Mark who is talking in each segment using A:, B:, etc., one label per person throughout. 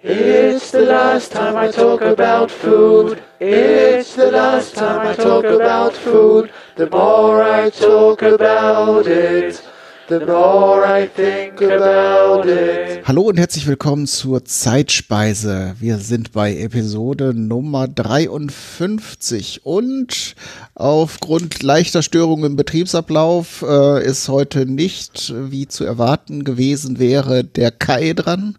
A: It's the last time I talk about food. It's the last time I talk about food. The more I talk about it, the more I think about it.
B: Hallo und herzlich willkommen zur Zeitspeise. Wir sind bei Episode Nummer 53 und aufgrund leichter Störungen im Betriebsablauf äh, ist heute nicht, wie zu erwarten gewesen wäre, der Kai dran,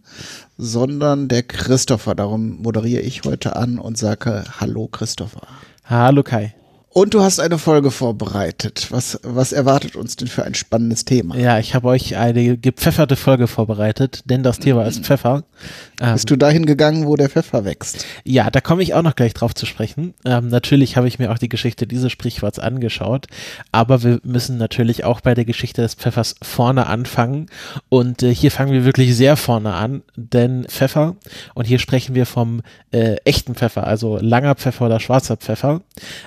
B: sondern der Christopher. Darum moderiere ich heute an und sage Hallo Christopher.
C: Hallo Kai.
B: Und du hast eine Folge vorbereitet. Was, was erwartet uns denn für ein spannendes Thema?
C: Ja, ich habe euch eine gepfefferte Folge vorbereitet, denn das Thema ist Pfeffer.
B: Ähm, Bist du dahin gegangen, wo der Pfeffer wächst?
C: Ja, da komme ich auch noch gleich drauf zu sprechen. Ähm, natürlich habe ich mir auch die Geschichte dieses Sprichworts angeschaut, aber wir müssen natürlich auch bei der Geschichte des Pfeffers vorne anfangen. Und äh, hier fangen wir wirklich sehr vorne an, denn Pfeffer, und hier sprechen wir vom äh, echten Pfeffer, also langer Pfeffer oder schwarzer Pfeffer,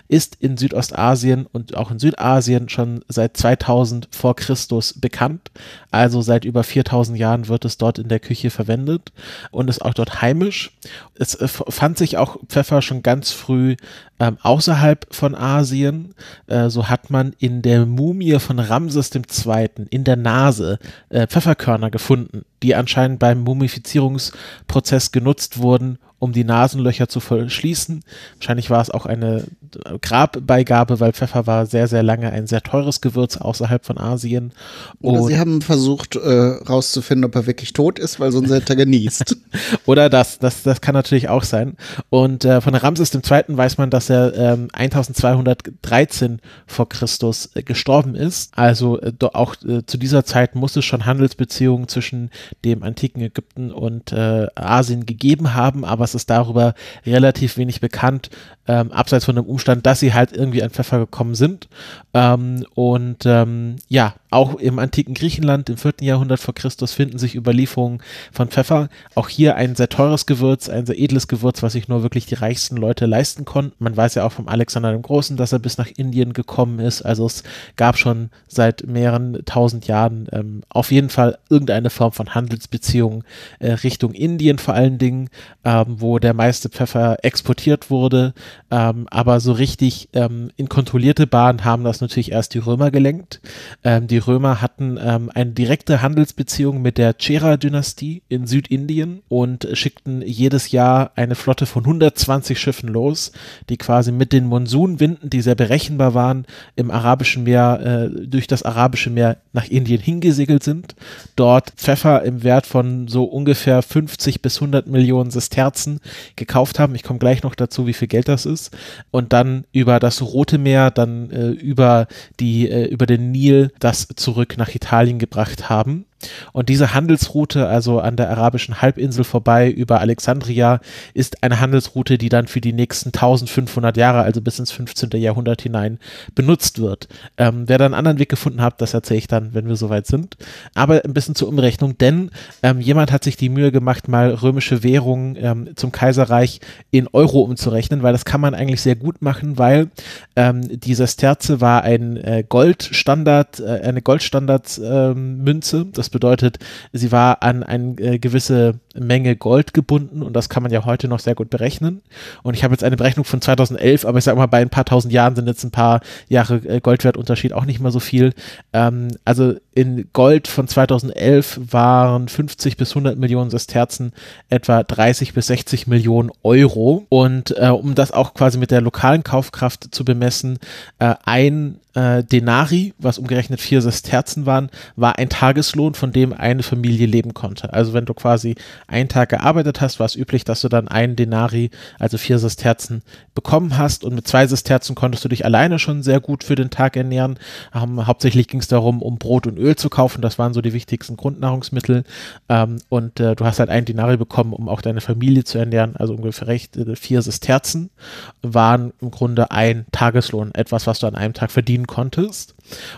C: ist in Südostasien und auch in Südasien schon seit 2000 vor Christus bekannt. Also seit über 4000 Jahren wird es dort in der Küche verwendet und ist auch dort heimisch. Es äh, fand sich auch Pfeffer schon ganz früh ähm, außerhalb von Asien. Äh, so hat man in der Mumie von Ramses II. in der Nase äh, Pfefferkörner gefunden, die anscheinend beim Mumifizierungsprozess genutzt wurden, um die Nasenlöcher zu verschließen. Wahrscheinlich war es auch eine Grabbeigabe, weil Pfeffer war sehr, sehr lange ein sehr teures Gewürz außerhalb von Asien.
B: Oder sie haben versucht äh, rauszufinden, ob er wirklich tot ist, weil sonst hätte er genießt.
C: Oder das, das, das kann natürlich auch sein. Und äh, von Ramses II. weiß man, dass er ähm, 1213 vor Christus äh, gestorben ist. Also äh, auch äh, zu dieser Zeit muss es schon Handelsbeziehungen zwischen dem antiken Ägypten und äh, Asien gegeben haben, aber es ist darüber relativ wenig bekannt, ähm, abseits von dem Umstand, dass sie halt irgendwie an Pfeffer gekommen sind. Ähm, und ähm, ja, auch im antiken Griechenland im 4. Jahrhundert vor Christus finden sich Überlieferungen von Pfeffer. Auch hier ein sehr teures Gewürz, ein sehr edles Gewürz, was sich nur wirklich die reichsten Leute leisten konnten. Man weiß ja auch vom Alexander dem Großen, dass er bis nach Indien gekommen ist. Also es gab schon seit mehreren tausend Jahren ähm, auf jeden Fall irgendeine Form von Handelsbeziehungen äh, Richtung Indien vor allen Dingen, ähm, wo der meiste Pfeffer exportiert wurde. Ähm, aber so richtig ähm, in kontrollierte Bahnen haben das natürlich erst die Römer gelenkt. Ähm, die Römer hatten ähm, eine direkte Handelsbeziehung mit der Chera-Dynastie in Südindien und schickten jedes Jahr eine Flotte von 120 Schiffen los, die quasi mit den Monsunwinden, die sehr berechenbar waren, im Arabischen Meer, äh, durch das Arabische Meer nach Indien hingesegelt sind. Dort Pfeffer im Wert von so ungefähr 50 bis 100 Millionen Sesterzen gekauft haben. Ich komme gleich noch dazu, wie viel Geld das ist. Und dann über das Rote Meer, dann äh, über die, äh, über den Nil das zurück nach Italien gebracht haben. Und diese Handelsroute, also an der arabischen Halbinsel vorbei über Alexandria, ist eine Handelsroute, die dann für die nächsten 1500 Jahre, also bis ins 15. Jahrhundert hinein, benutzt wird. Ähm, wer da einen anderen Weg gefunden hat, das erzähle ich dann, wenn wir soweit sind. Aber ein bisschen zur Umrechnung, denn ähm, jemand hat sich die Mühe gemacht, mal römische Währungen ähm, zum Kaiserreich in Euro umzurechnen, weil das kann man eigentlich sehr gut machen, weil ähm, diese Sterze war ein äh, Goldstandard, äh, eine Goldstandardmünze. Ähm, das bedeutet, sie war an eine äh, gewisse Menge Gold gebunden und das kann man ja heute noch sehr gut berechnen. Und ich habe jetzt eine Berechnung von 2011, aber ich sage mal, bei ein paar tausend Jahren sind jetzt ein paar Jahre äh, Goldwertunterschied auch nicht mehr so viel. Ähm, also in Gold von 2011 waren 50 bis 100 Millionen Sesterzen etwa 30 bis 60 Millionen Euro. Und äh, um das auch quasi mit der lokalen Kaufkraft zu bemessen, äh, ein äh, Denari, was umgerechnet vier Sesterzen waren, war ein Tageslohn, von dem eine Familie leben konnte. Also wenn du quasi einen Tag gearbeitet hast, war es üblich, dass du dann einen Denari, also vier Sesterzen, bekommen hast und mit zwei Sesterzen konntest du dich alleine schon sehr gut für den Tag ernähren. Ähm, hauptsächlich ging es darum, um Brot und Öl zu kaufen, das waren so die wichtigsten Grundnahrungsmittel ähm, und äh, du hast halt einen Denari bekommen, um auch deine Familie zu ernähren, also ungefähr recht äh, vier Sesterzen waren im Grunde ein Tageslohn, etwas, was du an einem Tag verdienen konntest.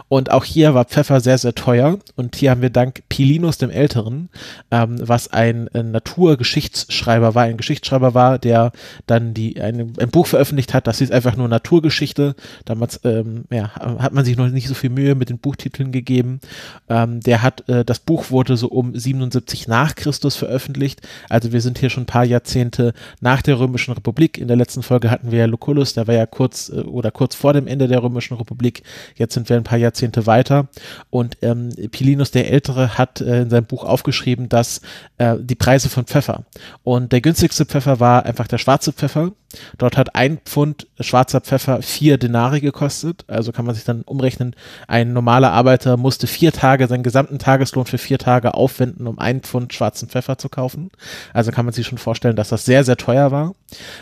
C: Und auch hier war Pfeffer sehr, sehr teuer. Und hier haben wir dank Pilinus dem Älteren, ähm, was ein, ein Naturgeschichtsschreiber war, ein Geschichtsschreiber war, der dann die eine, ein Buch veröffentlicht hat, das ist einfach nur Naturgeschichte. Damals ähm, ja, hat man sich noch nicht so viel Mühe mit den Buchtiteln gegeben. Ähm, der hat, äh, das Buch wurde so um 77 nach Christus veröffentlicht. Also wir sind hier schon ein paar Jahrzehnte nach der Römischen Republik. In der letzten Folge hatten wir ja Lucullus, der war ja kurz äh, oder kurz vor dem Ende der Römischen Republik. Jetzt sind wir ein paar Jahrzehnte weiter. Und ähm, Pilinus der Ältere hat äh, in seinem Buch aufgeschrieben, dass äh, die Preise von Pfeffer. Und der günstigste Pfeffer war einfach der schwarze Pfeffer. Dort hat ein Pfund schwarzer Pfeffer vier Denari gekostet. Also kann man sich dann umrechnen, ein normaler Arbeiter musste vier Tage, seinen gesamten Tageslohn für vier Tage aufwenden, um ein Pfund schwarzen Pfeffer zu kaufen. Also kann man sich schon vorstellen, dass das sehr, sehr teuer war.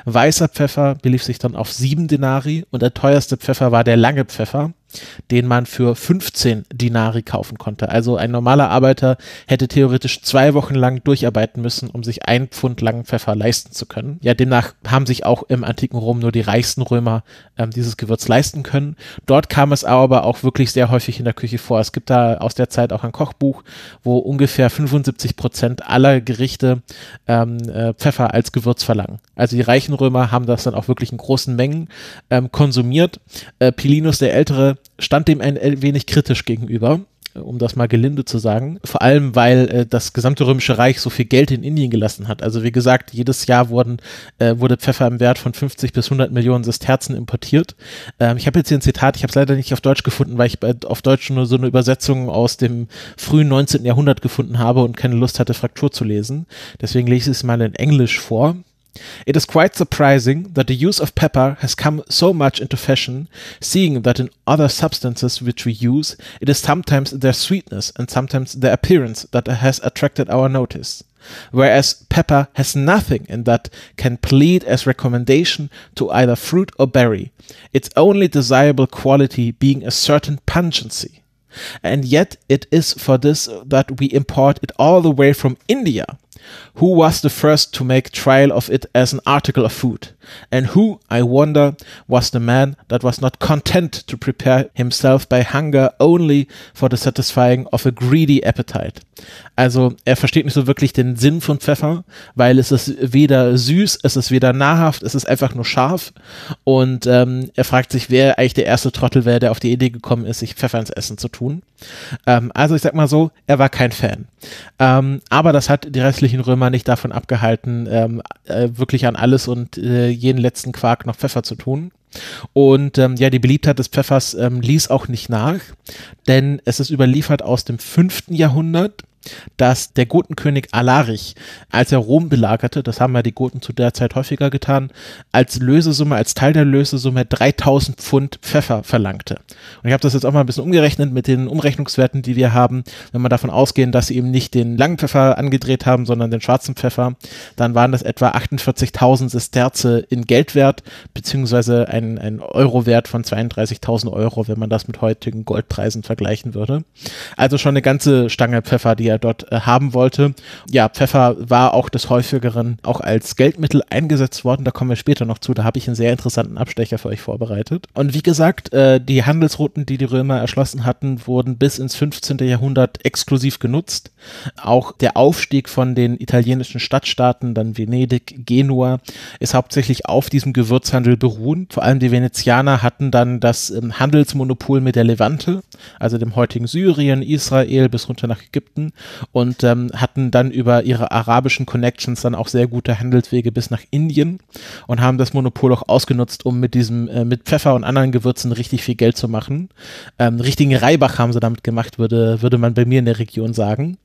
C: Weißer Pfeffer belief sich dann auf sieben Denari und der teuerste Pfeffer war der lange Pfeffer den man für 15 Dinari kaufen konnte. Also ein normaler Arbeiter hätte theoretisch zwei Wochen lang durcharbeiten müssen, um sich ein Pfund langen Pfeffer leisten zu können. Ja, demnach haben sich auch im antiken Rom nur die reichsten Römer ähm, dieses Gewürz leisten können. Dort kam es aber auch wirklich sehr häufig in der Küche vor. Es gibt da aus der Zeit auch ein Kochbuch, wo ungefähr 75 Prozent aller Gerichte ähm, äh, Pfeffer als Gewürz verlangen. Also die reichen Römer haben das dann auch wirklich in großen Mengen ähm, konsumiert. Äh, Pilinus der Ältere stand dem ein wenig kritisch gegenüber um das mal gelinde zu sagen. Vor allem, weil äh, das gesamte Römische Reich so viel Geld in Indien gelassen hat. Also wie gesagt, jedes Jahr wurden, äh, wurde Pfeffer im Wert von 50 bis 100 Millionen Sesterzen importiert. Ähm, ich habe jetzt hier ein Zitat, ich habe es leider nicht auf Deutsch gefunden, weil ich bei, auf Deutsch nur so eine Übersetzung aus dem frühen 19. Jahrhundert gefunden habe und keine Lust hatte, Fraktur zu lesen. Deswegen lese ich es mal in Englisch vor. It is quite surprising that the use of pepper has come so much into fashion, seeing that in other substances which we use, it is sometimes their sweetness and sometimes their appearance that has attracted our notice. Whereas pepper has nothing in that can plead as recommendation to either fruit or berry, its only desirable quality being a certain pungency. And yet it is for this that we import it all the way from India, who was the first to make trial of it as an article of food, and who, I wonder, was the man that was not content to prepare himself by hunger only for the satisfying of a greedy appetite. Also er versteht nicht so wirklich den Sinn von Pfeffer, weil es ist weder süß, es ist weder nahrhaft, es ist einfach nur scharf und ähm, er fragt sich, wer eigentlich der erste Trottel wäre, der auf die Idee gekommen ist, sich Pfeffer ins Essen zu tun. Ähm, also ich sag mal so, er war kein Fan. Ähm, aber das hat die restlichen Römer nicht davon abgehalten, ähm, äh, wirklich an alles und äh, jeden letzten Quark noch Pfeffer zu tun. Und ähm, ja, die Beliebtheit des Pfeffers ähm, ließ auch nicht nach, denn es ist überliefert aus dem fünften Jahrhundert dass der Gotenkönig Alarich, als er Rom belagerte, das haben ja die Goten zu der Zeit häufiger getan, als Lösesumme, als Teil der Lösesumme 3000 Pfund Pfeffer verlangte. Und ich habe das jetzt auch mal ein bisschen umgerechnet mit den Umrechnungswerten, die wir haben. Wenn wir davon ausgehen, dass sie eben nicht den langen Pfeffer angedreht haben, sondern den schwarzen Pfeffer, dann waren das etwa 48.000 Sesterze in Geldwert, beziehungsweise ein, ein Eurowert von 32.000 Euro, wenn man das mit heutigen Goldpreisen vergleichen würde. Also schon eine ganze Stange Pfeffer, die er dort äh, haben wollte. Ja, Pfeffer war auch des häufigeren auch als Geldmittel eingesetzt worden. Da kommen wir später noch zu. Da habe ich einen sehr interessanten Abstecher für euch vorbereitet. Und wie gesagt, äh, die Handelsrouten, die die Römer erschlossen hatten, wurden bis ins 15. Jahrhundert exklusiv genutzt. Auch der Aufstieg von den italienischen Stadtstaaten, dann Venedig, Genua, ist hauptsächlich auf diesem Gewürzhandel beruhend. Vor allem die Venezianer hatten dann das ähm, Handelsmonopol mit der Levante, also dem heutigen Syrien, Israel bis runter nach Ägypten und ähm, hatten dann über ihre arabischen Connections dann auch sehr gute Handelswege bis nach Indien und haben das Monopol auch ausgenutzt, um mit diesem, äh, mit Pfeffer und anderen Gewürzen richtig viel Geld zu machen. Ähm, richtigen Reibach haben sie damit gemacht, würde, würde man bei mir in der Region sagen.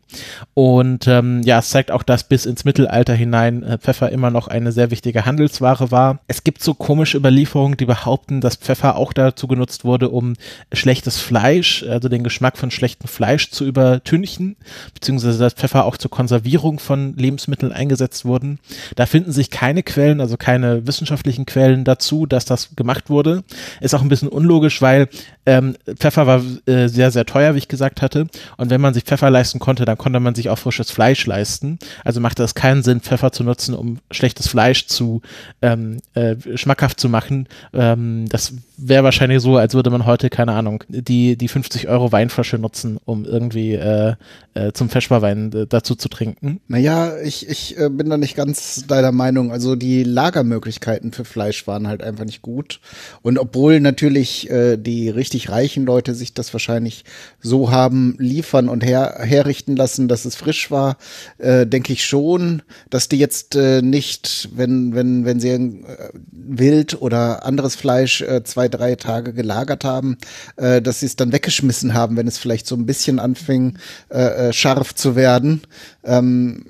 C: Und ähm, ja, es zeigt auch, dass bis ins Mittelalter hinein äh, Pfeffer immer noch eine sehr wichtige Handelsware war. Es gibt so komische Überlieferungen, die behaupten, dass Pfeffer auch dazu genutzt wurde, um schlechtes Fleisch, also den Geschmack von schlechtem Fleisch zu übertünchen, beziehungsweise dass Pfeffer auch zur Konservierung von Lebensmitteln eingesetzt wurden. Da finden sich keine Quellen, also keine wissenschaftlichen Quellen dazu, dass das gemacht wurde. Ist auch ein bisschen unlogisch, weil ähm, Pfeffer war äh, sehr, sehr teuer, wie ich gesagt hatte. Und wenn man sich Pfeffer leisten konnte, dann konnte man sich auch frisches Fleisch leisten. Also machte es keinen Sinn, Pfeffer zu nutzen, um schlechtes Fleisch zu ähm, äh, schmackhaft zu machen. Ähm, das wäre wahrscheinlich so, als würde man heute, keine Ahnung, die, die 50 Euro Weinflasche nutzen, um irgendwie äh, äh, zum Feschbarwein äh, dazu zu trinken.
B: Naja, ich, ich äh, bin da nicht ganz deiner Meinung. Also die Lagermöglichkeiten für Fleisch waren halt einfach nicht gut. Und obwohl natürlich äh, die richtig reichen Leute sich das wahrscheinlich so haben liefern und her, herrichten lassen, dass es frisch war, äh, denke ich schon, dass die jetzt äh, nicht, wenn, wenn, wenn sie äh, Wild oder anderes Fleisch äh, zwei, drei Tage gelagert haben, äh, dass sie es dann weggeschmissen haben, wenn es vielleicht so ein bisschen anfing, äh, äh scharf zu werden. Ähm,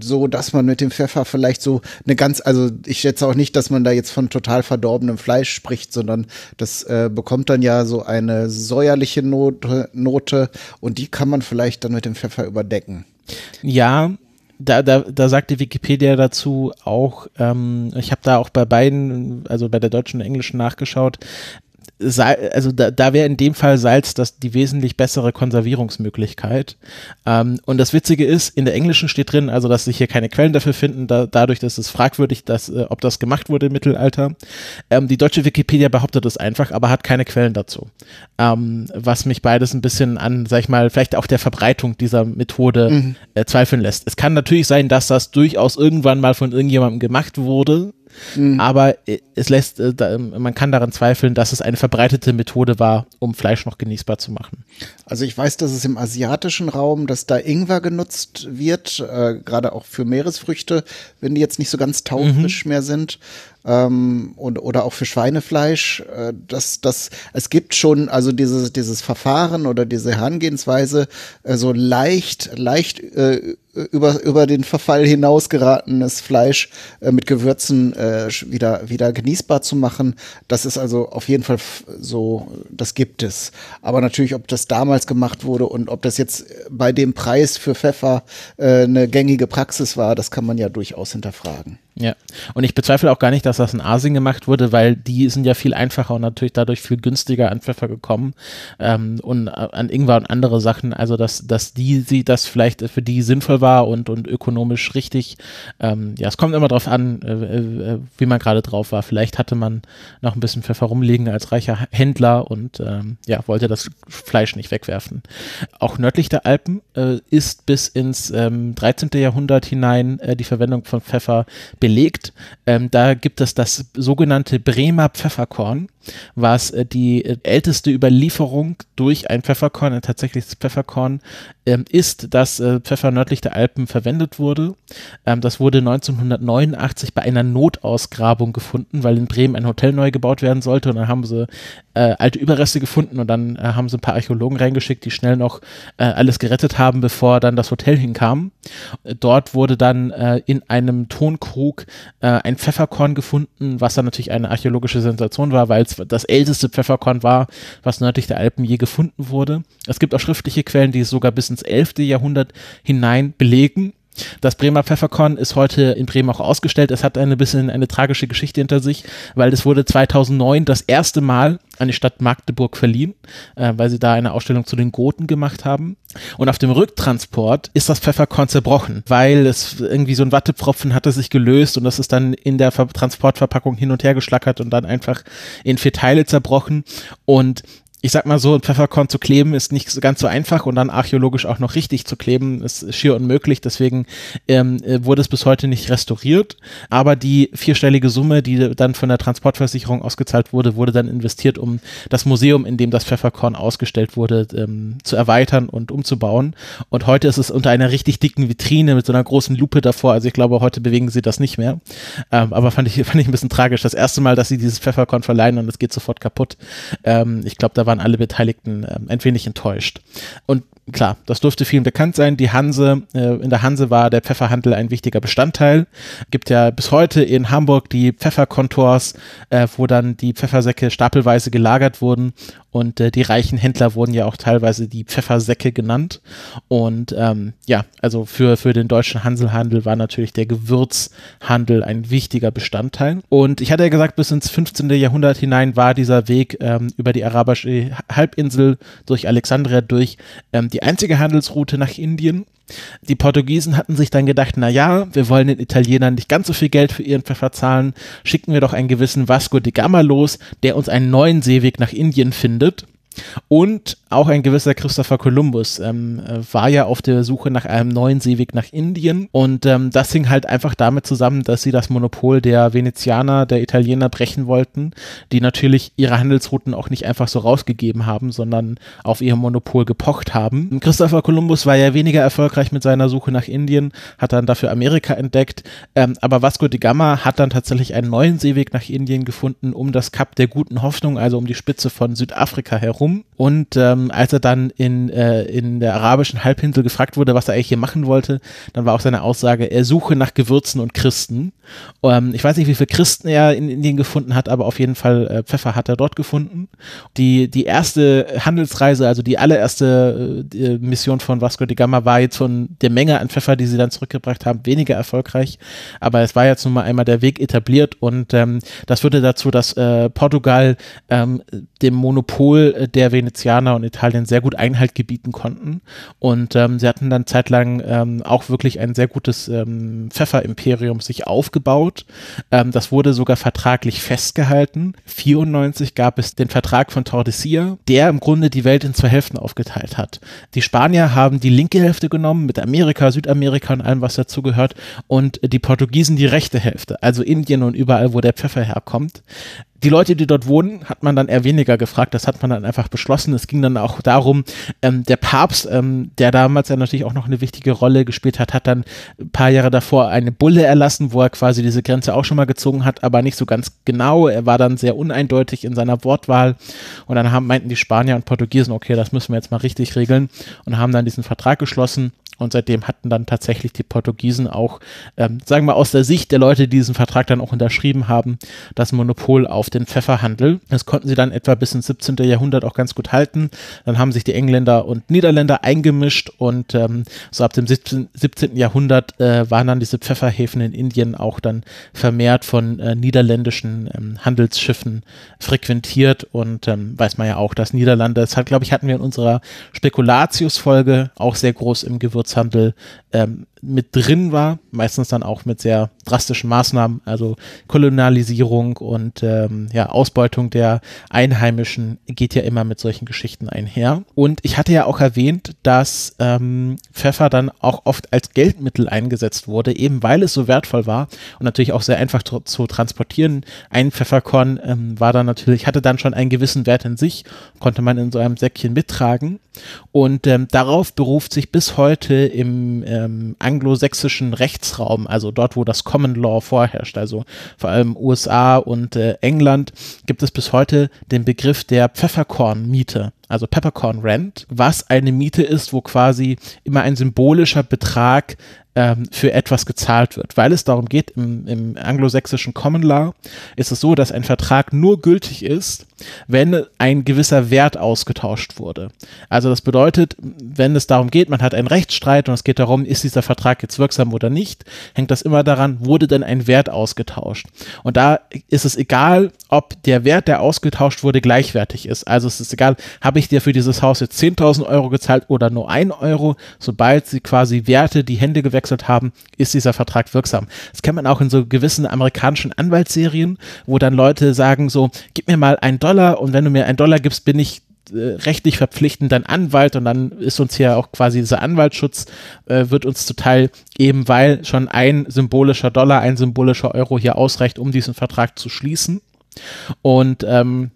B: so dass man mit dem Pfeffer vielleicht so eine ganz, also ich schätze auch nicht, dass man da jetzt von total verdorbenem Fleisch spricht, sondern das äh, bekommt dann ja so eine säuerliche Note, Note und die kann man vielleicht dann mit dem Pfeffer überdecken.
C: Ja, da, da, da sagt die Wikipedia dazu auch, ähm, ich habe da auch bei beiden, also bei der deutschen und englischen nachgeschaut, also da, da wäre in dem Fall Salz das die wesentlich bessere Konservierungsmöglichkeit. Ähm, und das Witzige ist, in der englischen steht drin, also dass sich hier keine Quellen dafür finden, da, dadurch, dass es fragwürdig, dass, äh, ob das gemacht wurde im Mittelalter. Ähm, die deutsche Wikipedia behauptet es einfach, aber hat keine Quellen dazu. Ähm, was mich beides ein bisschen an, sag ich mal, vielleicht auch der Verbreitung dieser Methode mhm. äh, zweifeln lässt. Es kann natürlich sein, dass das durchaus irgendwann mal von irgendjemandem gemacht wurde, Mhm. Aber äh, es lässt, äh, man kann daran zweifeln, dass es eine verbreitete Methode war, um Fleisch noch genießbar zu machen.
B: Also ich weiß, dass es im asiatischen Raum, dass da Ingwer genutzt wird, äh, gerade auch für Meeresfrüchte, wenn die jetzt nicht so ganz taufrisch mhm. mehr sind ähm, und, oder auch für Schweinefleisch. Äh, das, das, es gibt schon also dieses, dieses Verfahren oder diese Herangehensweise äh, so leicht, leicht äh, über, über den Verfall hinaus geratenes Fleisch äh, mit Gewürzen äh, wieder, wieder genießbar zu machen. Das ist also auf jeden Fall so, das gibt es. Aber natürlich, ob das damals gemacht wurde und ob das jetzt bei dem Preis für Pfeffer äh, eine gängige Praxis war, das kann man ja durchaus hinterfragen.
C: Ja, und ich bezweifle auch gar nicht, dass das in Asien gemacht wurde, weil die sind ja viel einfacher und natürlich dadurch viel günstiger an Pfeffer gekommen ähm, und äh, an Ingwer und andere Sachen. Also, dass, dass die, sie das vielleicht für die sinnvoll war und, und ökonomisch richtig. Ähm, ja, es kommt immer darauf an, äh, äh, wie man gerade drauf war. Vielleicht hatte man noch ein bisschen Pfeffer rumliegen als reicher Händler und ähm, ja, wollte das Fleisch nicht wegwerfen. Auch nördlich der Alpen äh, ist bis ins 13. Ähm, Jahrhundert hinein äh, die Verwendung von Pfeffer belegt. Ähm, da gibt es das sogenannte Bremer Pfefferkorn was äh, die äh, älteste Überlieferung durch ein Pfefferkorn, ein tatsächliches Pfefferkorn, ähm, ist, dass äh, Pfeffer nördlich der Alpen verwendet wurde. Ähm, das wurde 1989 bei einer Notausgrabung gefunden, weil in Bremen ein Hotel neu gebaut werden sollte und dann haben sie alte Überreste gefunden und dann haben sie ein paar Archäologen reingeschickt, die schnell noch alles gerettet haben, bevor dann das Hotel hinkam. Dort wurde dann in einem Tonkrug ein Pfefferkorn gefunden, was dann natürlich eine archäologische Sensation war, weil es das älteste Pfefferkorn war, was nördlich der Alpen je gefunden wurde. Es gibt auch schriftliche Quellen, die es sogar bis ins 11. Jahrhundert hinein belegen. Das Bremer Pfefferkorn ist heute in Bremen auch ausgestellt. Es hat eine bisschen eine tragische Geschichte hinter sich, weil es wurde 2009 das erste Mal an die Stadt Magdeburg verliehen, äh, weil sie da eine Ausstellung zu den Goten gemacht haben. Und auf dem Rücktransport ist das Pfefferkorn zerbrochen, weil es irgendwie so ein Wattepfropfen hatte sich gelöst und das ist dann in der Ver Transportverpackung hin und her geschlackert und dann einfach in vier Teile zerbrochen. Und ich sag mal so, ein Pfefferkorn zu kleben ist nicht ganz so einfach und dann archäologisch auch noch richtig zu kleben ist schier unmöglich. Deswegen ähm, äh, wurde es bis heute nicht restauriert. Aber die vierstellige Summe, die dann von der Transportversicherung ausgezahlt wurde, wurde dann investiert, um das Museum, in dem das Pfefferkorn ausgestellt wurde, ähm, zu erweitern und umzubauen. Und heute ist es unter einer richtig dicken Vitrine mit so einer großen Lupe davor. Also ich glaube, heute bewegen sie das nicht mehr. Ähm, aber fand ich, fand ich ein bisschen tragisch. Das erste Mal, dass sie dieses Pfefferkorn verleihen und es geht sofort kaputt. Ähm, ich glaube, da war waren alle Beteiligten äh, ein wenig enttäuscht. Und klar, das dürfte vielen bekannt sein. Die Hanse, äh, in der Hanse war der Pfefferhandel ein wichtiger Bestandteil. Gibt ja bis heute in Hamburg die Pfefferkontors, äh, wo dann die Pfeffersäcke stapelweise gelagert wurden und äh, die reichen Händler wurden ja auch teilweise die Pfeffersäcke genannt. Und ähm, ja, also für, für den deutschen Hanselhandel war natürlich der Gewürzhandel ein wichtiger Bestandteil. Und ich hatte ja gesagt, bis ins 15. Jahrhundert hinein war dieser Weg ähm, über die arabische Halbinsel durch Alexandria durch ähm, die die einzige Handelsroute nach Indien. Die Portugiesen hatten sich dann gedacht, na ja, wir wollen den Italienern nicht ganz so viel Geld für ihren Pfeffer zahlen, schicken wir doch einen gewissen Vasco de Gama los, der uns einen neuen Seeweg nach Indien findet. Und auch ein gewisser Christopher Columbus ähm, äh, war ja auf der Suche nach einem neuen Seeweg nach Indien. Und ähm, das hing halt einfach damit zusammen, dass sie das Monopol der Venezianer, der Italiener brechen wollten, die natürlich ihre Handelsrouten auch nicht einfach so rausgegeben haben, sondern auf ihr Monopol gepocht haben. Christopher Columbus war ja weniger erfolgreich mit seiner Suche nach Indien, hat dann dafür Amerika entdeckt. Ähm, aber Vasco de Gama hat dann tatsächlich einen neuen Seeweg nach Indien gefunden, um das Kap der guten Hoffnung, also um die Spitze von Südafrika herum. Und ähm, als er dann in, äh, in der arabischen Halbinsel gefragt wurde, was er eigentlich hier machen wollte, dann war auch seine Aussage, er suche nach Gewürzen und Christen. Ähm, ich weiß nicht, wie viele Christen er in Indien gefunden hat, aber auf jeden Fall äh, Pfeffer hat er dort gefunden. Die, die erste Handelsreise, also die allererste äh, Mission von Vasco de Gama war jetzt von der Menge an Pfeffer, die sie dann zurückgebracht haben, weniger erfolgreich. Aber es war jetzt nun mal einmal der Weg etabliert und ähm, das führte dazu, dass äh, Portugal ähm, dem Monopol der Venezianer und Italien sehr gut Einhalt gebieten konnten. Und ähm, sie hatten dann zeitlang ähm, auch wirklich ein sehr gutes ähm, Pfefferimperium sich aufgebaut. Ähm, das wurde sogar vertraglich festgehalten. 94 gab es den Vertrag von Tordesillas, der im Grunde die Welt in zwei Hälften aufgeteilt hat. Die Spanier haben die linke Hälfte genommen mit Amerika, Südamerika und allem, was dazugehört, und die Portugiesen die rechte Hälfte, also Indien und überall, wo der Pfeffer herkommt die Leute, die dort wohnen, hat man dann eher weniger gefragt. Das hat man dann einfach beschlossen. Es ging dann auch darum, ähm, der Papst, ähm, der damals ja natürlich auch noch eine wichtige Rolle gespielt hat, hat dann ein paar Jahre davor eine Bulle erlassen, wo er quasi diese Grenze auch schon mal gezogen hat, aber nicht so ganz genau. Er war dann sehr uneindeutig in seiner Wortwahl. Und dann haben, meinten die Spanier und Portugiesen, okay, das müssen wir jetzt mal richtig regeln und haben dann diesen Vertrag geschlossen. Und seitdem hatten dann tatsächlich die Portugiesen auch, ähm, sagen wir aus der Sicht der Leute, die diesen Vertrag dann auch unterschrieben haben, das Monopol auf den Pfefferhandel. Das konnten sie dann etwa bis ins 17. Jahrhundert auch ganz gut halten. Dann haben sich die Engländer und Niederländer eingemischt und ähm, so ab dem 17, 17. Jahrhundert äh, waren dann diese Pfefferhäfen in Indien auch dann vermehrt von äh, niederländischen ähm, Handelsschiffen frequentiert und ähm, weiß man ja auch, dass Niederlande, das hat, glaube ich, hatten wir in unserer Spekulatius-Folge auch sehr groß im Gewürz Gewürzhandel ähm, mit drin war, meistens dann auch mit sehr drastischen Maßnahmen, also Kolonialisierung und ähm, ja, Ausbeutung der Einheimischen geht ja immer mit solchen Geschichten einher. Und ich hatte ja auch erwähnt, dass ähm, Pfeffer dann auch oft als Geldmittel eingesetzt wurde, eben weil es so wertvoll war und natürlich auch sehr einfach zu, zu transportieren. Ein Pfefferkorn ähm, war dann natürlich, hatte dann schon einen gewissen Wert in sich, konnte man in so einem Säckchen mittragen. Und ähm, darauf beruft sich bis heute im ähm, anglosächsischen Rechtsraum, also dort, wo das Common Law vorherrscht, also vor allem USA und äh, England, gibt es bis heute den Begriff der Pfefferkornmiete also Peppercorn Rent, was eine Miete ist, wo quasi immer ein symbolischer Betrag ähm, für etwas gezahlt wird. Weil es darum geht, im, im anglosächsischen Common Law ist es so, dass ein Vertrag nur gültig ist, wenn ein gewisser Wert ausgetauscht wurde. Also das bedeutet, wenn es darum geht, man hat einen Rechtsstreit und es geht darum, ist dieser Vertrag jetzt wirksam oder nicht, hängt das immer daran, wurde denn ein Wert ausgetauscht. Und da ist es egal, ob der Wert, der ausgetauscht wurde, gleichwertig ist. Also es ist egal, habe ich dir für dieses Haus jetzt 10.000 Euro gezahlt oder nur 1 Euro, sobald sie quasi Werte die Hände gewechselt haben, ist dieser Vertrag wirksam. Das kennt man auch in so gewissen amerikanischen Anwaltsserien, wo dann Leute sagen so, gib mir mal einen Dollar und wenn du mir einen Dollar gibst, bin ich äh, rechtlich verpflichtend dein Anwalt und dann ist uns hier auch quasi dieser Anwaltsschutz äh, wird uns zuteil, eben weil schon ein symbolischer Dollar, ein symbolischer Euro hier ausreicht, um diesen Vertrag zu schließen. Und ähm,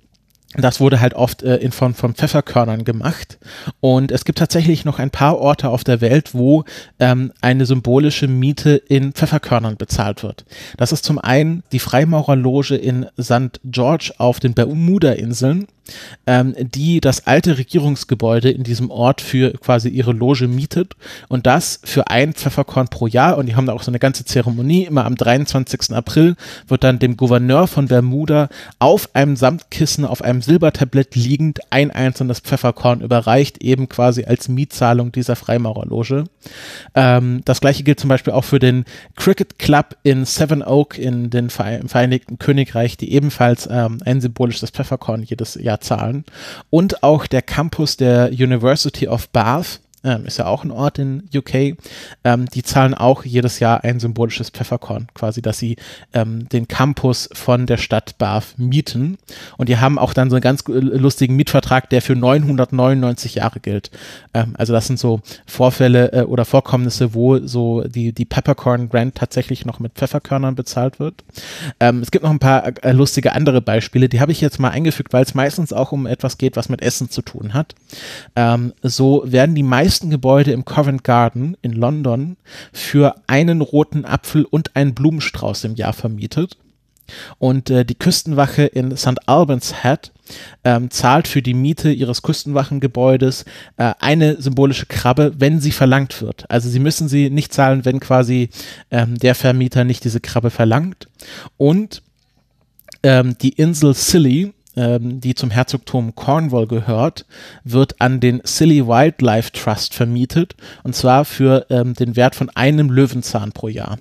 C: das wurde halt oft äh, in Form von Pfefferkörnern gemacht. Und es gibt tatsächlich noch ein paar Orte auf der Welt, wo ähm, eine symbolische Miete in Pfefferkörnern bezahlt wird. Das ist zum einen die Freimaurerloge in St. George auf den Bermuda-Inseln ähm, die das alte Regierungsgebäude in diesem Ort für quasi ihre Loge mietet und das für ein Pfefferkorn pro Jahr und die haben da auch so eine ganze Zeremonie, immer am 23. April wird dann dem Gouverneur von Bermuda auf einem Samtkissen, auf einem Silbertablett liegend ein einzelnes Pfefferkorn überreicht, eben quasi als Mietzahlung dieser Freimaurerloge. Ähm, das gleiche gilt zum Beispiel auch für den Cricket Club in Seven Oak in den Vereinigten Königreich, die ebenfalls ähm, ein symbolisches Pfefferkorn jedes Jahr Zahlen. Und auch der Campus der University of Bath ähm, ist ja auch ein Ort in UK, ähm, die zahlen auch jedes Jahr ein symbolisches Pfefferkorn, quasi, dass sie ähm, den Campus von der Stadt Bath mieten. Und die haben auch dann so einen ganz lustigen Mietvertrag, der für 999 Jahre gilt. Ähm, also das sind so Vorfälle äh, oder Vorkommnisse, wo so die, die Peppercorn Grant tatsächlich noch mit Pfefferkörnern bezahlt wird. Ähm, es gibt noch ein paar äh, lustige andere Beispiele, die habe ich jetzt mal eingefügt, weil es meistens auch um etwas geht, was mit Essen zu tun hat. Ähm, so werden die meisten Gebäude im Covent Garden in London für einen roten Apfel und einen Blumenstrauß im Jahr vermietet. Und äh, die Küstenwache in St. Albans Head ähm, zahlt für die Miete ihres Küstenwachengebäudes äh, eine symbolische Krabbe, wenn sie verlangt wird. Also sie müssen sie nicht zahlen, wenn quasi ähm, der Vermieter nicht diese Krabbe verlangt. Und ähm, die Insel Scilly ähm, die zum Herzogtum Cornwall gehört, wird an den Scilly Wildlife Trust vermietet und zwar für ähm, den Wert von einem Löwenzahn pro Jahr.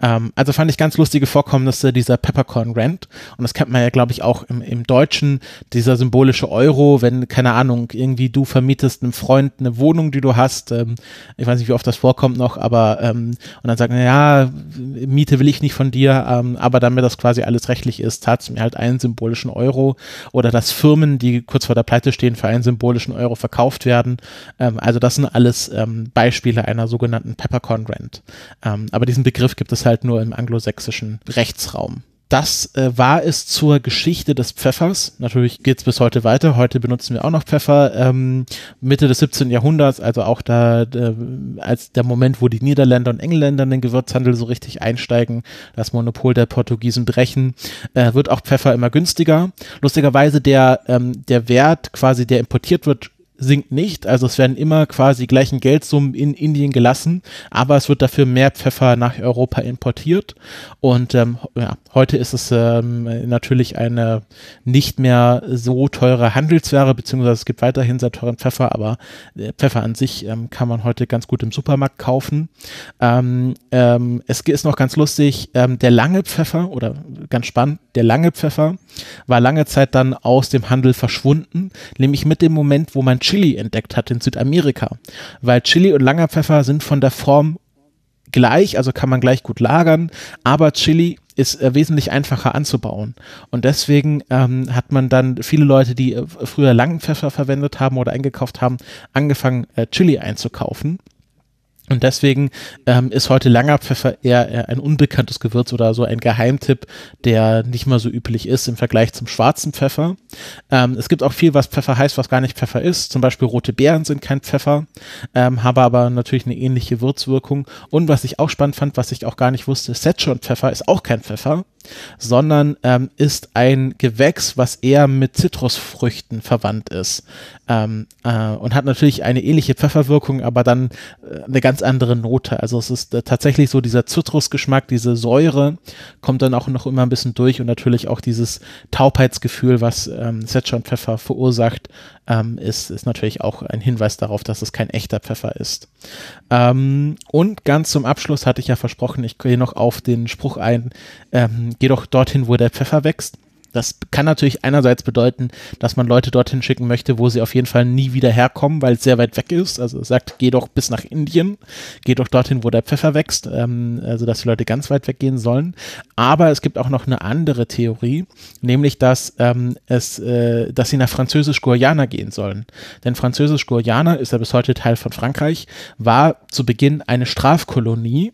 C: Ähm, also fand ich ganz lustige Vorkommnisse dieser Peppercorn Rent. Und das kennt man ja, glaube ich, auch im, im Deutschen, dieser symbolische Euro, wenn, keine Ahnung, irgendwie du vermietest einem Freund eine Wohnung, die du hast. Ähm, ich weiß nicht, wie oft das vorkommt noch, aber ähm, und dann sagen, ja, Miete will ich nicht von dir, ähm, aber damit das quasi alles rechtlich ist, zahlst du mir halt einen symbolischen Euro. Oder dass Firmen, die kurz vor der Pleite stehen, für einen symbolischen Euro verkauft werden. Ähm, also das sind alles ähm, Beispiele einer sogenannten Peppercorn Rent. Aber diesen Begriff gibt es halt nur im anglosächsischen Rechtsraum. Das äh, war es zur Geschichte des Pfeffers. Natürlich geht es bis heute weiter. Heute benutzen wir auch noch Pfeffer. Ähm, Mitte des 17. Jahrhunderts, also auch da äh, als der Moment, wo die Niederländer und Engländer in den Gewürzhandel so richtig einsteigen, das Monopol der Portugiesen brechen, äh, wird auch Pfeffer immer günstiger. Lustigerweise der ähm, der Wert quasi, der importiert wird, sinkt nicht. Also es werden immer quasi gleichen Geldsummen in Indien gelassen, aber es wird dafür mehr Pfeffer nach Europa importiert. Und ähm, ja, heute ist es ähm, natürlich eine nicht mehr so teure Handelsware, beziehungsweise es gibt weiterhin sehr teuren Pfeffer, aber äh, Pfeffer an sich ähm, kann man heute ganz gut im Supermarkt kaufen. Ähm, ähm, es ist noch ganz lustig, ähm, der lange Pfeffer oder ganz spannend, der lange Pfeffer war lange Zeit dann aus dem Handel verschwunden, nämlich mit dem Moment, wo man Chili entdeckt hat in Südamerika. Weil Chili und langer Pfeffer sind von der Form gleich, also kann man gleich gut lagern, aber Chili ist äh, wesentlich einfacher anzubauen. Und deswegen ähm, hat man dann viele Leute, die äh, früher langen Pfeffer verwendet haben oder eingekauft haben, angefangen, äh, Chili einzukaufen. Und deswegen ähm, ist heute langer Pfeffer eher, eher ein unbekanntes Gewürz oder so ein Geheimtipp, der nicht mal so üblich ist im Vergleich zum schwarzen Pfeffer. Ähm, es gibt auch viel, was Pfeffer heißt, was gar nicht Pfeffer ist. Zum Beispiel rote Beeren sind kein Pfeffer, ähm, haben aber natürlich eine ähnliche Würzwirkung. Und was ich auch spannend fand, was ich auch gar nicht wusste, Szechuan-Pfeffer ist auch kein Pfeffer sondern ähm, ist ein Gewächs, was eher mit Zitrusfrüchten verwandt ist ähm, äh, und hat natürlich eine ähnliche Pfefferwirkung, aber dann äh, eine ganz andere Note. Also es ist äh, tatsächlich so dieser Zitrusgeschmack, diese Säure kommt dann auch noch immer ein bisschen durch und natürlich auch dieses Taubheitsgefühl, was ähm, Szechuan-Pfeffer verursacht, ähm, ist, ist natürlich auch ein Hinweis darauf, dass es kein echter Pfeffer ist. Ähm, und ganz zum Abschluss hatte ich ja versprochen, ich gehe noch auf den Spruch ein, ähm, geh doch dorthin, wo der Pfeffer wächst. Das kann natürlich einerseits bedeuten, dass man Leute dorthin schicken möchte, wo sie auf jeden Fall nie wieder herkommen, weil es sehr weit weg ist. Also sagt, geh doch bis nach Indien, geh doch dorthin, wo der Pfeffer wächst, ähm, also dass die Leute ganz weit weggehen sollen. Aber es gibt auch noch eine andere Theorie, nämlich dass ähm, es, äh, dass sie nach Französisch-Guayana gehen sollen. Denn Französisch-Guayana ist ja bis heute Teil von Frankreich, war zu Beginn eine Strafkolonie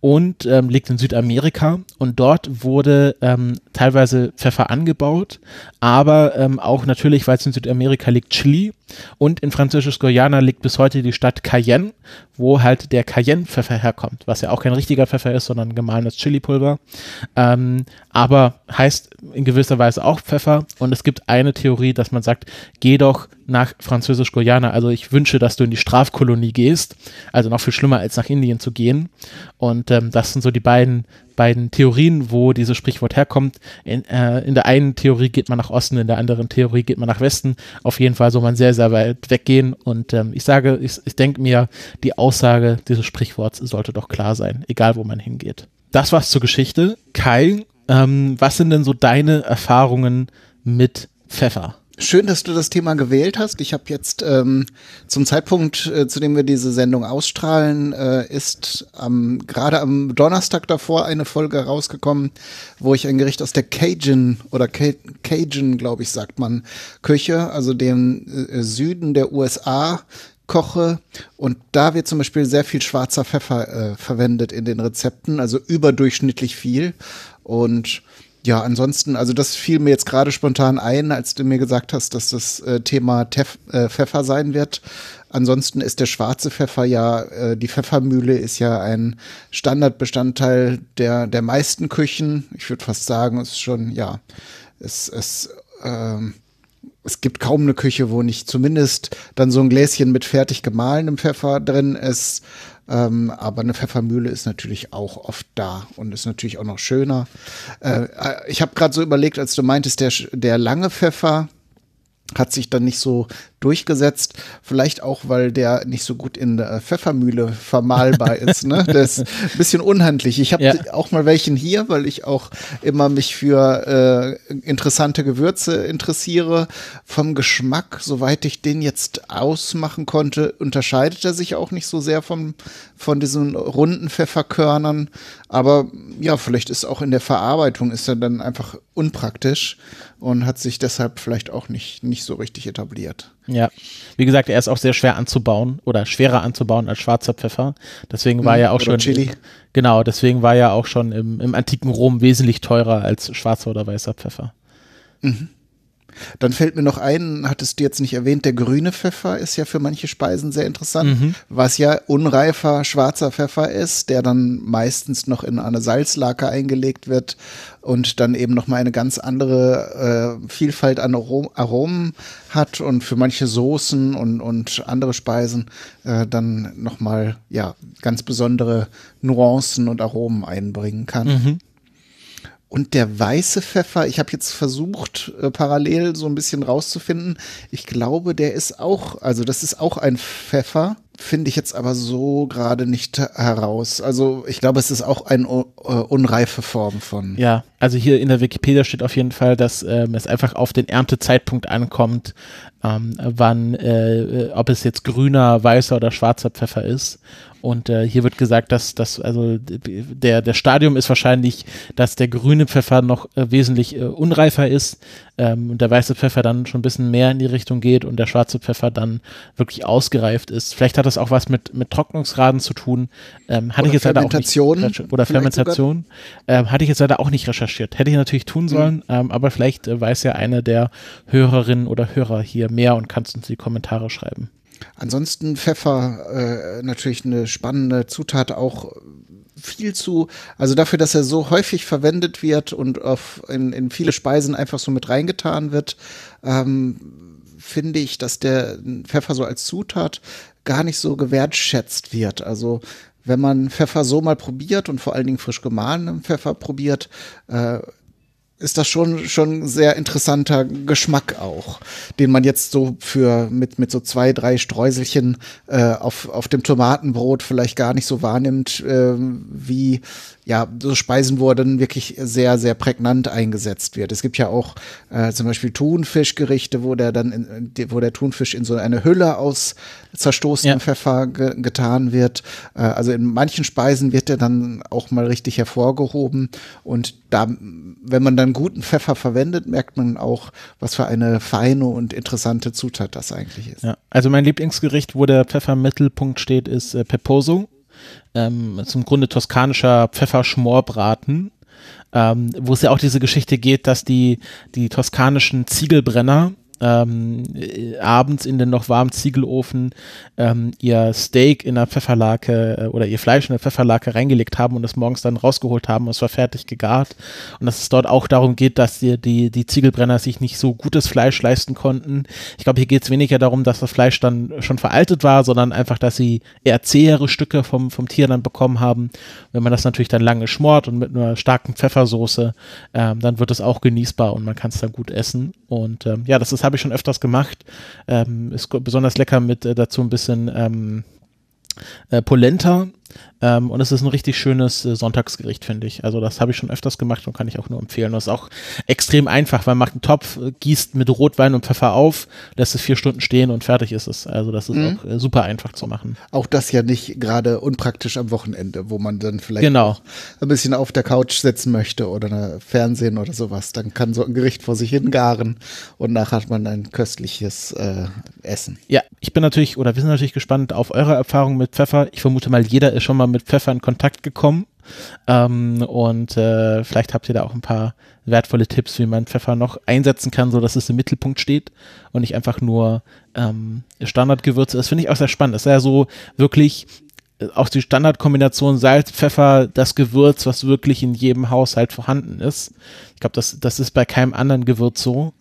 C: und ähm, liegt in Südamerika. Und dort wurde ähm, teilweise Pfeffer angebaut, aber ähm, auch natürlich, weil es in Südamerika liegt, Chili. Und in Französisch-Guyana liegt bis heute die Stadt Cayenne, wo halt der Cayenne-Pfeffer herkommt, was ja auch kein richtiger Pfeffer ist, sondern gemahlenes Chili-Pulver, ähm, aber heißt in gewisser Weise auch Pfeffer. Und es gibt eine Theorie, dass man sagt, geh doch nach Französisch-Guyana, also ich wünsche, dass du in die Strafkolonie gehst, also noch viel schlimmer als nach Indien zu gehen und ähm, das sind so die beiden, beiden Theorien, wo dieses Sprichwort herkommt. In, äh, in der einen Theorie geht man nach Osten, in der anderen Theorie geht man nach Westen. Auf jeden Fall soll man sehr, sehr weit weggehen. Und ähm, ich sage, ich, ich denke mir, die Aussage dieses Sprichworts sollte doch klar sein, egal wo man hingeht. Das war's zur Geschichte. Kai, ähm, was sind denn so deine Erfahrungen mit Pfeffer?
B: Schön, dass du das Thema gewählt hast. Ich habe jetzt ähm, zum Zeitpunkt, äh, zu dem wir diese Sendung ausstrahlen, äh, ist ähm, gerade am Donnerstag davor eine Folge rausgekommen, wo ich ein Gericht aus der Cajun oder Cajun, glaube ich, sagt man, Küche, also dem äh, Süden der USA koche und da wird zum Beispiel sehr viel schwarzer Pfeffer äh, verwendet in den Rezepten, also überdurchschnittlich viel und ja, ansonsten, also das fiel mir jetzt gerade spontan ein, als du mir gesagt hast, dass das äh, Thema Tef äh, Pfeffer sein wird. Ansonsten ist der schwarze Pfeffer ja, äh, die Pfeffermühle ist ja ein Standardbestandteil der, der meisten Küchen. Ich würde fast sagen, es ist schon, ja, es, es, ähm, es gibt kaum eine Küche, wo nicht zumindest dann so ein Gläschen mit fertig gemahlenem Pfeffer drin ist. Ähm, aber eine Pfeffermühle ist natürlich auch oft da und ist natürlich auch noch schöner. Äh, äh ich habe gerade so überlegt, als du meintest, der, der lange Pfeffer hat sich dann nicht so durchgesetzt. Vielleicht auch, weil der nicht so gut in der Pfeffermühle vermahlbar ist. Ne? Der ist ein bisschen unhandlich. Ich habe ja. auch mal welchen hier, weil ich auch immer mich für äh, interessante Gewürze interessiere. Vom Geschmack, soweit ich den jetzt ausmachen konnte, unterscheidet er sich auch nicht so sehr vom, von diesen runden Pfefferkörnern. Aber ja, vielleicht ist auch in der Verarbeitung ist er dann einfach unpraktisch und hat sich deshalb vielleicht auch nicht, nicht so richtig etabliert.
C: Ja, wie gesagt, er ist auch sehr schwer anzubauen oder schwerer anzubauen als schwarzer Pfeffer. Deswegen war mhm, er auch schon.
B: Chili.
C: Genau, deswegen war er auch schon im, im antiken Rom wesentlich teurer als schwarzer oder weißer Pfeffer.
B: Mhm. Dann fällt mir noch ein, hattest du jetzt nicht erwähnt, der grüne Pfeffer ist ja für manche Speisen sehr interessant, mhm. was ja unreifer schwarzer Pfeffer ist, der dann meistens noch in eine Salzlake eingelegt wird und dann eben nochmal eine ganz andere äh, Vielfalt an Arom Aromen hat und für manche Soßen und, und andere Speisen äh, dann nochmal ja ganz besondere Nuancen und Aromen einbringen kann. Mhm. Und der weiße Pfeffer, ich habe jetzt versucht, äh, parallel so ein bisschen rauszufinden. Ich glaube, der ist auch, also das ist auch ein Pfeffer, finde ich jetzt aber so gerade nicht heraus. Also ich glaube, es ist auch eine uh, unreife Form von.
C: Ja, also hier in der Wikipedia steht auf jeden Fall, dass ähm, es einfach auf den Erntezeitpunkt ankommt, ähm, wann, äh, ob es jetzt grüner, weißer oder schwarzer Pfeffer ist. Und äh, hier wird gesagt, dass das, also der, der Stadium ist wahrscheinlich, dass der grüne Pfeffer noch äh, wesentlich äh, unreifer ist ähm, und der weiße Pfeffer dann schon ein bisschen mehr in die Richtung geht und der schwarze Pfeffer dann wirklich ausgereift ist. Vielleicht hat das auch was mit, mit Trocknungsgraden zu tun. Ähm, hatte oder ich jetzt leider auch nicht oder Fermentation. Ähm, hatte ich jetzt leider auch nicht recherchiert. Hätte ich natürlich tun sollen, mhm. ähm, aber vielleicht äh, weiß ja eine der Hörerinnen oder Hörer hier mehr und kannst uns die Kommentare schreiben.
B: Ansonsten Pfeffer äh, natürlich eine spannende Zutat auch viel zu, also dafür, dass er so häufig verwendet wird und auf, in, in viele Speisen einfach so mit reingetan wird, ähm, finde ich, dass der Pfeffer so als Zutat gar nicht so gewertschätzt wird. Also wenn man Pfeffer so mal probiert und vor allen Dingen frisch gemahlenen Pfeffer probiert, äh, ist das schon schon sehr interessanter Geschmack auch, den man jetzt so für mit mit so zwei drei Streuselchen äh, auf auf dem Tomatenbrot vielleicht gar nicht so wahrnimmt, äh, wie ja, so Speisen, wo er dann wirklich sehr, sehr prägnant eingesetzt wird. Es gibt ja auch äh, zum Beispiel Thunfischgerichte, wo der dann, in, wo der Thunfisch in so eine Hülle aus zerstoßenem ja. Pfeffer ge getan wird. Äh, also in manchen Speisen wird der dann auch mal richtig hervorgehoben. Und da, wenn man dann guten Pfeffer verwendet, merkt man auch, was für eine feine und interessante Zutat das eigentlich ist.
C: Ja, also mein Lieblingsgericht, wo der Pfeffer im Mittelpunkt steht, ist äh, Peposo ähm, zum Grunde toskanischer Pfefferschmorbraten, ähm, wo es ja auch diese Geschichte geht, dass die, die toskanischen Ziegelbrenner ähm, äh, abends in den noch warmen Ziegelofen ähm, ihr Steak in der Pfefferlake äh, oder ihr Fleisch in der Pfefferlake reingelegt haben und es morgens dann rausgeholt haben und es war fertig gegart. Und dass es dort auch darum geht, dass die, die, die Ziegelbrenner sich nicht so gutes Fleisch leisten konnten. Ich glaube, hier geht es weniger darum, dass das Fleisch dann schon veraltet war, sondern einfach, dass sie eher zähere Stücke vom, vom Tier dann bekommen haben. Wenn man das natürlich dann lange schmort und mit einer starken Pfeffersoße, ähm, dann wird es auch genießbar und man kann es dann gut essen. Und ähm, ja, das ist habe ich schon öfters gemacht. Ähm, ist besonders lecker mit äh, dazu ein bisschen ähm, äh, Polenta Ähm, und es ist ein richtig schönes äh, Sonntagsgericht, finde ich. Also das habe ich schon öfters gemacht und kann ich auch nur empfehlen. Das ist auch extrem einfach, weil man macht einen Topf, äh, gießt mit Rotwein und Pfeffer auf, lässt es vier Stunden stehen und fertig ist es. Also das ist
B: Mhm.
C: auch äh, super einfach zu machen.
B: Auch das ja nicht gerade unpraktisch am Wochenende, wo man dann vielleicht
C: Genau.
B: ein bisschen auf der Couch sitzen möchte oder Fernsehen oder sowas. Dann kann so ein Gericht vor sich hingaren und nachher hat man ein köstliches äh, Essen.
C: Ja, ich bin natürlich, oder wir sind natürlich gespannt auf eure Erfahrungen mit Pfeffer. Ich vermute mal, jeder ist schon mal mit Pfeffer in Kontakt gekommen. Ähm, und äh, vielleicht habt ihr da auch ein paar wertvolle Tipps, wie man Pfeffer noch einsetzen kann, so dass es im Mittelpunkt steht und nicht einfach nur ähm, Standardgewürze ist. Finde ich auch sehr spannend. Das ist ja so wirklich auch die Standardkombination Salz, Pfeffer, das Gewürz, was wirklich in jedem Haushalt vorhanden ist. Ich glaube, das, das ist bei keinem anderen Gewürz so.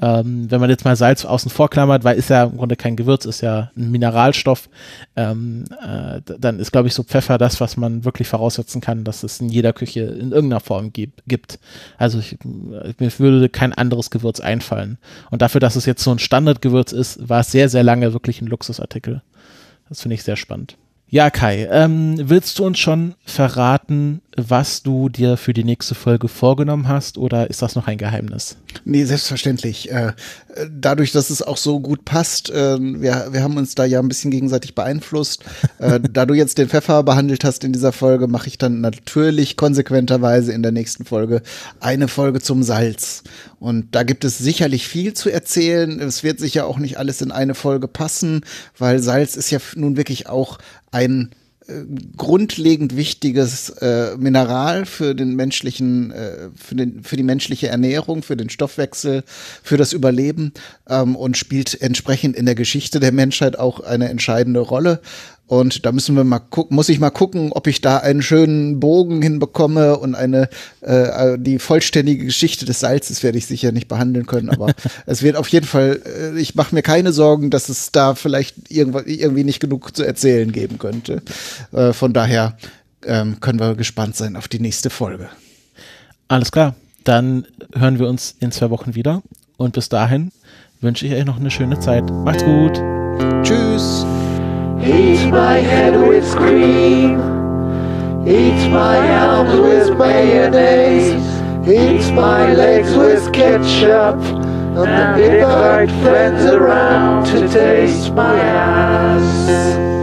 C: Ähm, wenn man jetzt mal Salz außen vor klammert, weil ist ja im Grunde kein Gewürz, ist ja ein Mineralstoff, ähm, äh, dann ist, glaube ich, so Pfeffer das, was man wirklich voraussetzen kann, dass es in jeder Küche in irgendeiner Form gibt. Also ich, mir würde kein anderes Gewürz einfallen. Und dafür, dass es jetzt so ein Standardgewürz ist, war es sehr, sehr lange wirklich ein Luxusartikel. Das finde ich sehr spannend. Ja, Kai, ähm, willst du uns schon verraten, was du dir für die nächste Folge vorgenommen hast oder ist das noch ein Geheimnis?
B: Nee, selbstverständlich. Äh, dadurch, dass es auch so gut passt, äh, wir, wir haben uns da ja ein bisschen gegenseitig beeinflusst. Äh, da du jetzt den Pfeffer behandelt hast in dieser Folge, mache ich dann natürlich konsequenterweise in der nächsten Folge eine Folge zum Salz. Und da gibt es sicherlich viel zu erzählen. Es wird sicher auch nicht alles in eine Folge passen, weil Salz ist ja nun wirklich auch ein äh, grundlegend wichtiges äh, Mineral für den menschlichen, äh, für, den, für die menschliche Ernährung, für den Stoffwechsel, für das Überleben ähm, und spielt entsprechend in der Geschichte der Menschheit auch eine entscheidende Rolle. Und da müssen wir mal gucken, muss ich mal gucken, ob ich da einen schönen Bogen hinbekomme und eine äh, die vollständige Geschichte des Salzes werde ich sicher nicht behandeln können, aber es wird auf jeden Fall, äh, ich mache mir keine Sorgen, dass es da vielleicht irgendwie nicht genug zu erzählen geben könnte. Äh, von daher ähm, können wir gespannt sein auf die nächste Folge.
C: Alles klar, dann hören wir uns in zwei Wochen wieder und bis dahin wünsche ich euch noch eine schöne Zeit. Macht's gut.
B: Tschüss.
A: Eat my head with cream. Eat my arms with mayonnaise. Eat my legs with ketchup. And invite friends around to taste my ass.